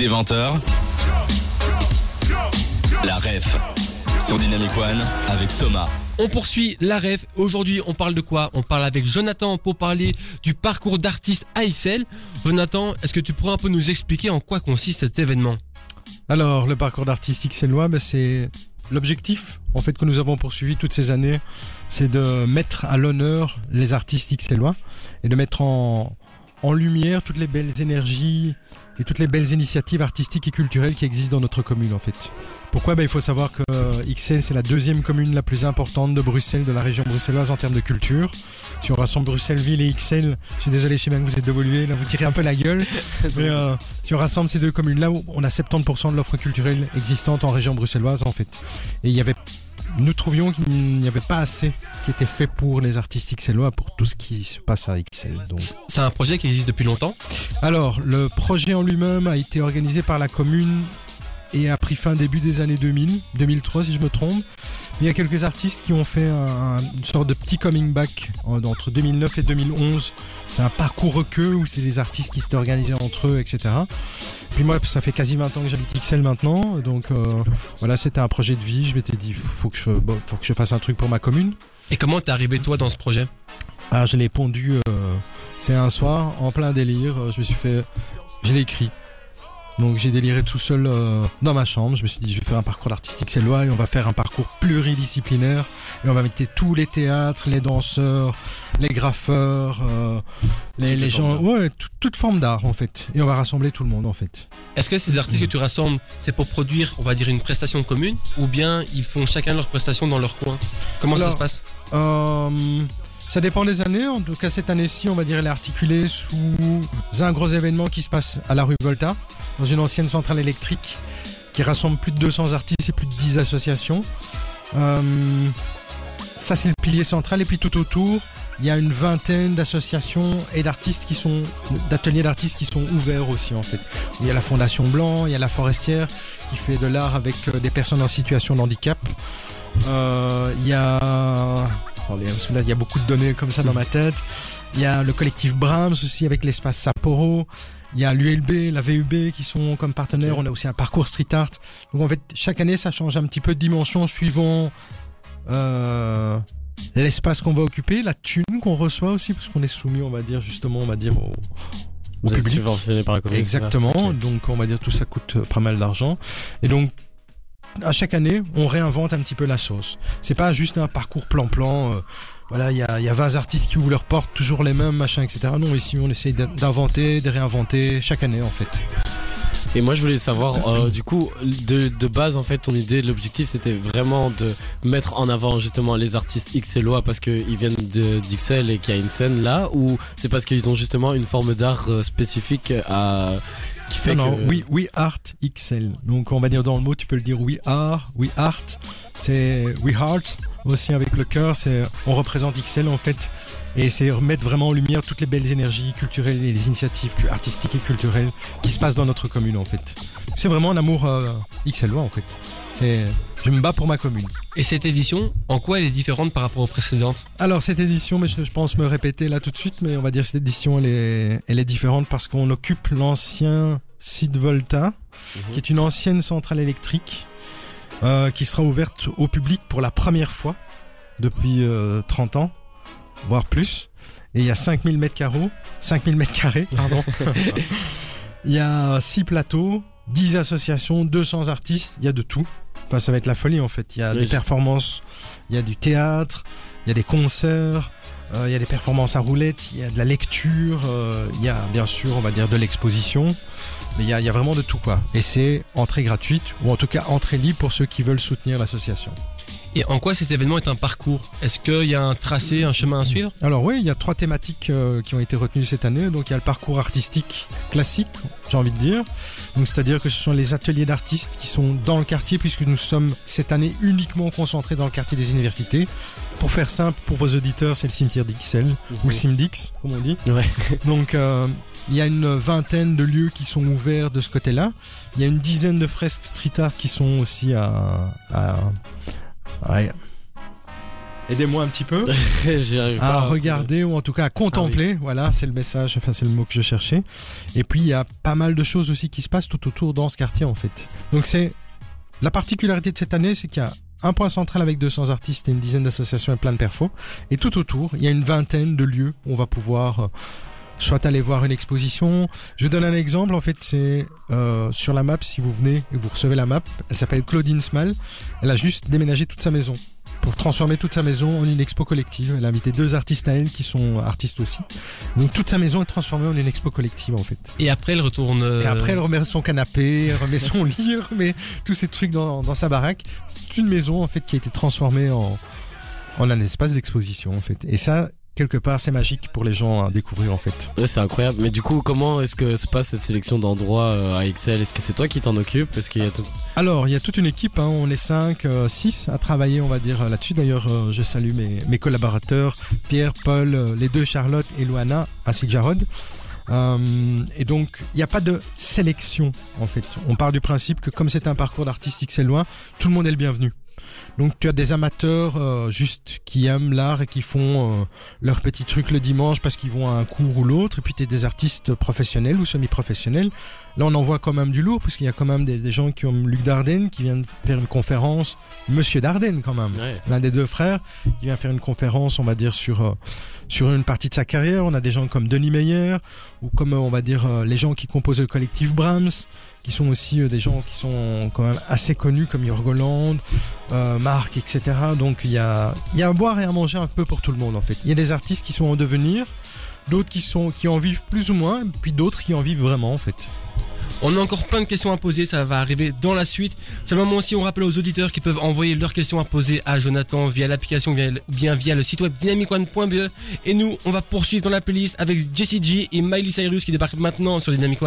Des 20h, la ref sur Dynamic One avec Thomas. On poursuit la rêve. Aujourd'hui, on parle de quoi? On parle avec Jonathan pour parler du parcours d'artiste AXL. Jonathan, est-ce que tu pourrais un peu nous expliquer en quoi consiste cet événement? Alors, le parcours d'artiste XLOA, ben, c'est l'objectif en fait que nous avons poursuivi toutes ces années, c'est de mettre à l'honneur les artistes XLOA et de mettre en, en lumière toutes les belles énergies et toutes les belles initiatives artistiques et culturelles qui existent dans notre commune en fait. Pourquoi? Ben, Il faut savoir que XL c'est la deuxième commune la plus importante de Bruxelles, de la région bruxelloise en termes de culture. Si on rassemble Bruxelles-Ville et XL, je suis désolé, je sais bien que vous êtes évolué, là vous tirez un peu la gueule, mais euh, si on rassemble ces deux communes-là, on a 70% de l'offre culturelle existante en région bruxelloise en fait. Et il y avait nous trouvions qu'il n'y avait pas assez qui était fait pour les artistes XLOA, pour tout ce qui se passe à XL. Donc. C'est un projet qui existe depuis longtemps Alors, le projet en lui-même a été organisé par la commune et a pris fin début des années 2000, 2003 si je me trompe. Il y a quelques artistes qui ont fait un, une sorte de petit coming back entre 2009 et 2011. C'est un parcours requeux où c'est des artistes qui s'étaient organisés entre eux, etc. Puis moi, ça fait quasi 20 ans que j'habite XL maintenant. Donc euh, voilà, c'était un projet de vie. Je m'étais dit, faut que, je, bon, faut que je fasse un truc pour ma commune. Et comment t'es arrivé toi dans ce projet? Ah, je l'ai pondu. Euh, c'est un soir, en plein délire. Je me suis fait. Je l'ai écrit. Donc j'ai déliré tout seul euh, dans ma chambre. Je me suis dit, je vais faire un parcours d'artistique loi et on va faire un parcours pluridisciplinaire. Et on va inviter tous les théâtres, les danseurs, les graffeurs, euh, les, les gens, ouais, toute forme d'art en fait. Et on va rassembler tout le monde en fait. Est-ce que ces artistes que tu rassembles, c'est pour produire, on va dire, une prestation commune, ou bien ils font chacun leur prestation dans leur coin? Comment Alors, ça se passe? Euh, ça dépend des années. En tout cas, cette année-ci, on va dire, elle est articulée sous un gros événement qui se passe à la rue Volta, dans une ancienne centrale électrique qui rassemble plus de 200 artistes et plus de 10 associations. Euh, ça, c'est le pilier central. Et puis tout autour, il y a une vingtaine d'associations et d'artistes qui sont, d'ateliers d'artistes qui sont ouverts aussi, en fait. Il y a la Fondation Blanc, il y a la Forestière qui fait de l'art avec euh, des personnes en situation de handicap. Euh, il y a Oh, il y a beaucoup de données comme ça dans ma tête. Il y a le collectif Brahms aussi avec l'espace Sapporo. Il y a l'ULB, la VUB qui sont comme partenaires. Okay. On a aussi un parcours street art. Donc en fait, chaque année, ça change un petit peu de dimension suivant euh, l'espace qu'on va occuper, la thune qu'on reçoit aussi, parce qu'on est soumis, on va dire justement, on va dire au, au Vous public. subventionné par la commune. Exactement. Okay. Donc on va dire tout ça coûte pas mal d'argent. Et donc à chaque année, on réinvente un petit peu la sauce. C'est pas juste un parcours plan-plan. Euh, voilà, il y a, y a 20 artistes qui ouvrent leurs portes, toujours les mêmes, machin, etc. Non, ici, on essaye d'inventer, de réinventer chaque année, en fait. Et moi, je voulais savoir, euh, du coup, de, de, base, en fait, ton idée, l'objectif, c'était vraiment de mettre en avant justement les artistes XLOA parce qu'ils viennent d'XL et qu'il y a une scène là, ou c'est parce qu'ils ont justement une forme d'art euh, spécifique à qui fait non, que... non, we, we Art XL. Donc on va dire dans le mot, tu peux le dire We Are, We Art. C'est We Heart aussi avec le cœur. C'est on représente XL en fait, et c'est remettre vraiment en lumière toutes les belles énergies culturelles et les initiatives artistiques et culturelles qui se passent dans notre commune en fait. C'est vraiment un amour euh, XLois en fait. C'est je me bats pour ma commune. Et cette édition, en quoi elle est différente par rapport aux précédentes? Alors cette édition, mais je, je, pense me répéter là tout de suite, mais on va dire cette édition elle est, elle est différente parce qu'on occupe l'ancien site Volta, mmh. qui est une ancienne centrale électrique euh, qui sera ouverte au public pour la première fois depuis euh, 30 ans, voire plus. Et il y a 5000 mètres carreaux, 5000 mètres carrés, pardon. il y a 6 plateaux, 10 associations, 200 artistes, il y a de tout. Enfin, ça va être la folie en fait. Il y a oui. des performances, il y a du théâtre, il y a des concerts, euh, il y a des performances à roulettes, il y a de la lecture, euh, il y a bien sûr, on va dire, de l'exposition. Mais il y, a, il y a vraiment de tout quoi. Et c'est entrée gratuite, ou en tout cas entrée libre pour ceux qui veulent soutenir l'association. Et en quoi cet événement est un parcours? Est-ce qu'il y a un tracé, un chemin à suivre? Alors oui, il y a trois thématiques euh, qui ont été retenues cette année. Donc il y a le parcours artistique classique, j'ai envie de dire. Donc c'est-à-dire que ce sont les ateliers d'artistes qui sont dans le quartier, puisque nous sommes cette année uniquement concentrés dans le quartier des universités. Pour faire simple, pour vos auditeurs, c'est le cimetière d'Ixelles, mmh. ou le Simdix, comme on dit. Ouais. Donc euh, il y a une vingtaine de lieux qui sont ouverts de ce côté-là. Il y a une dizaine de fresques street art qui sont aussi à, à Ouais. aidez-moi un petit peu. Pas. à regarder ou en tout cas à contempler. Voilà, c'est le message, enfin c'est le mot que je cherchais. Et puis il y a pas mal de choses aussi qui se passent tout autour dans ce quartier en fait. Donc c'est la particularité de cette année, c'est qu'il y a un point central avec 200 artistes et une dizaine d'associations et plein de perfos. Et tout autour, il y a une vingtaine de lieux où on va pouvoir euh, soit aller voir une exposition. Je donne un exemple, en fait, c'est euh, sur la map, si vous venez et vous recevez la map, elle s'appelle Claudine Small. Elle a juste déménagé toute sa maison pour transformer toute sa maison en une expo collective. Elle a invité deux artistes à elle qui sont artistes aussi. Donc toute sa maison est transformée en une expo collective en fait. Et après, elle retourne. euh, Et après, elle remet son canapé, elle remet son lit, elle remet tous ces trucs dans, dans sa baraque. C'est une maison en fait qui a été transformée en, en un espace d'exposition en fait. Et ça, quelque part, c'est magique pour les gens à découvrir en fait. Ouais, c'est incroyable. Mais du coup, comment est-ce que se passe cette sélection d'endroits euh, à Excel? Est-ce que c'est toi qui t'en occupes? Parce qu'il y a tout. Alors, il y a toute une équipe, hein, on est 5, 6 à travailler, on va dire, là-dessus. D'ailleurs, euh, je salue mes, mes collaborateurs, Pierre, Paul, euh, les deux Charlotte et Luana, ainsi que Jarod. Euh, et donc, il n'y a pas de sélection, en fait. On part du principe que comme c'est un parcours d'artistique c'est loin, tout le monde est le bienvenu. Donc tu as des amateurs euh, juste qui aiment l'art et qui font euh, leur petit truc le dimanche parce qu'ils vont à un cours ou l'autre. Et puis tu as des artistes professionnels ou semi-professionnels. Là on en voit quand même du lourd puisqu'il y a quand même des, des gens qui ont Luc Dardenne qui vient de faire une conférence. Monsieur Dardenne quand même Ouais. l'un des deux frères, qui vient faire une conférence, on va dire, sur, euh, sur une partie de sa carrière. On a des gens comme Denis Meyer, ou comme, on va dire, les gens qui composent le collectif Brahms, qui sont aussi euh, des gens qui sont quand même assez connus, comme Yorgoland, euh, Marc, etc. Donc il y a, y a à boire et à manger un peu pour tout le monde, en fait. Il y a des artistes qui sont en devenir, d'autres qui, sont, qui en vivent plus ou moins, puis d'autres qui en vivent vraiment, en fait. On a encore plein de questions à poser, ça va arriver dans la suite. C'est le moment aussi, on rappelle aux auditeurs qui peuvent envoyer leurs questions à poser à Jonathan via l'application ou bien via le site web dynamicone.be. Et nous, on va poursuivre dans la playlist avec Jessie G et Miley Cyrus qui débarquent maintenant sur Dynamic.